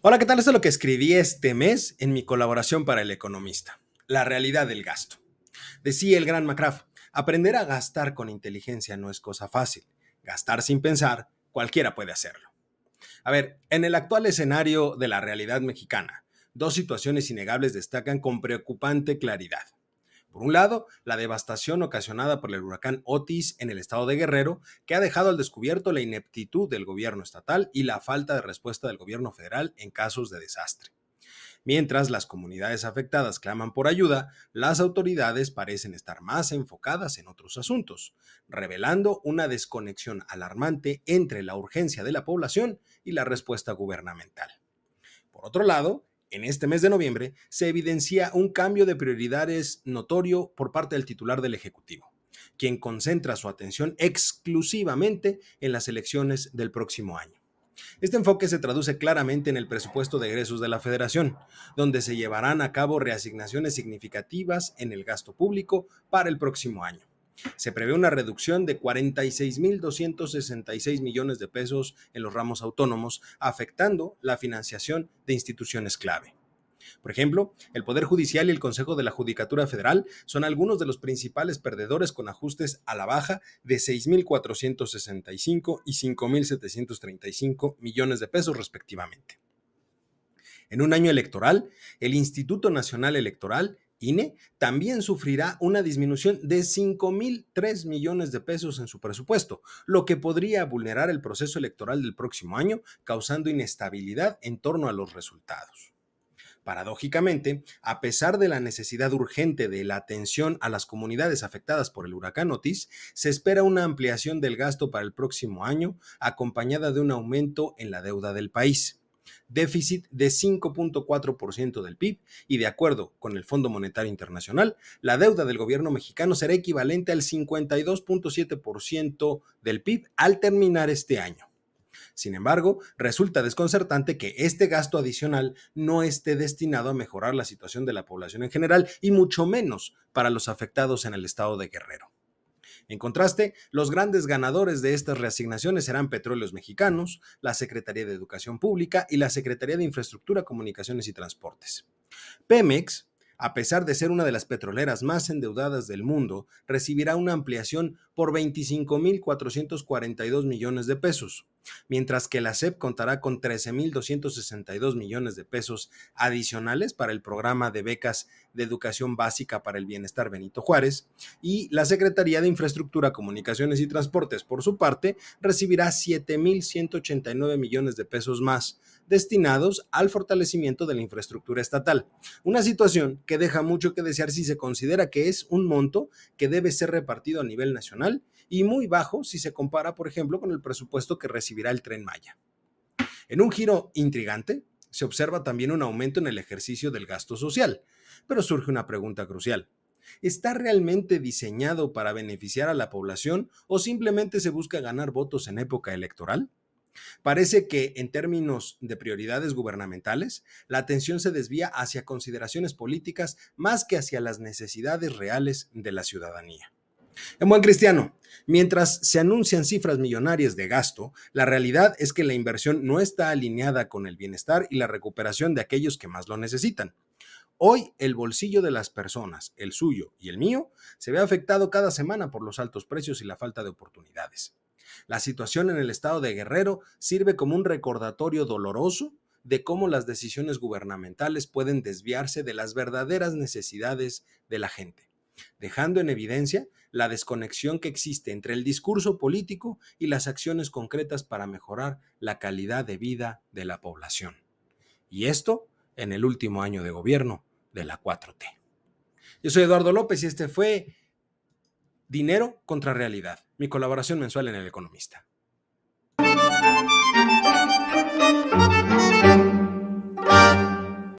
Hola, ¿qué tal? Esto es lo que escribí este mes en mi colaboración para El Economista. La realidad del gasto. Decía el gran McCraff, aprender a gastar con inteligencia no es cosa fácil. Gastar sin pensar, cualquiera puede hacerlo. A ver, en el actual escenario de la realidad mexicana, dos situaciones innegables destacan con preocupante claridad. Por un lado, la devastación ocasionada por el huracán Otis en el estado de Guerrero, que ha dejado al descubierto la ineptitud del gobierno estatal y la falta de respuesta del gobierno federal en casos de desastre. Mientras las comunidades afectadas claman por ayuda, las autoridades parecen estar más enfocadas en otros asuntos, revelando una desconexión alarmante entre la urgencia de la población y la respuesta gubernamental. Por otro lado, en este mes de noviembre se evidencia un cambio de prioridades notorio por parte del titular del Ejecutivo, quien concentra su atención exclusivamente en las elecciones del próximo año. Este enfoque se traduce claramente en el presupuesto de egresos de la Federación, donde se llevarán a cabo reasignaciones significativas en el gasto público para el próximo año se prevé una reducción de 46.266 millones de pesos en los ramos autónomos, afectando la financiación de instituciones clave. Por ejemplo, el Poder Judicial y el Consejo de la Judicatura Federal son algunos de los principales perdedores con ajustes a la baja de 6.465 y 5.735 millones de pesos respectivamente. En un año electoral, el Instituto Nacional Electoral INE también sufrirá una disminución de 5.003 millones de pesos en su presupuesto, lo que podría vulnerar el proceso electoral del próximo año, causando inestabilidad en torno a los resultados. Paradójicamente, a pesar de la necesidad urgente de la atención a las comunidades afectadas por el huracán Otis, se espera una ampliación del gasto para el próximo año, acompañada de un aumento en la deuda del país déficit de 5.4% del PIB y de acuerdo con el Fondo Monetario Internacional, la deuda del gobierno mexicano será equivalente al 52.7% del PIB al terminar este año. Sin embargo, resulta desconcertante que este gasto adicional no esté destinado a mejorar la situación de la población en general y mucho menos para los afectados en el estado de Guerrero. En contraste, los grandes ganadores de estas reasignaciones serán Petróleos Mexicanos, la Secretaría de Educación Pública y la Secretaría de Infraestructura, Comunicaciones y Transportes. Pemex, a pesar de ser una de las petroleras más endeudadas del mundo, recibirá una ampliación por 25.442 millones de pesos, mientras que la SEP contará con 13.262 millones de pesos adicionales para el programa de becas de educación básica para el bienestar Benito Juárez, y la Secretaría de Infraestructura, Comunicaciones y Transportes, por su parte, recibirá 7.189 millones de pesos más destinados al fortalecimiento de la infraestructura estatal. Una situación que deja mucho que desear si se considera que es un monto que debe ser repartido a nivel nacional y muy bajo si se compara, por ejemplo, con el presupuesto que recibirá el tren Maya. En un giro intrigante, se observa también un aumento en el ejercicio del gasto social, pero surge una pregunta crucial. ¿Está realmente diseñado para beneficiar a la población o simplemente se busca ganar votos en época electoral? Parece que en términos de prioridades gubernamentales, la atención se desvía hacia consideraciones políticas más que hacia las necesidades reales de la ciudadanía. En buen cristiano, mientras se anuncian cifras millonarias de gasto, la realidad es que la inversión no está alineada con el bienestar y la recuperación de aquellos que más lo necesitan. Hoy el bolsillo de las personas, el suyo y el mío, se ve afectado cada semana por los altos precios y la falta de oportunidades. La situación en el estado de Guerrero sirve como un recordatorio doloroso de cómo las decisiones gubernamentales pueden desviarse de las verdaderas necesidades de la gente, dejando en evidencia la desconexión que existe entre el discurso político y las acciones concretas para mejorar la calidad de vida de la población. Y esto en el último año de gobierno de la 4T. Yo soy Eduardo López y este fue Dinero contra Realidad, mi colaboración mensual en El Economista.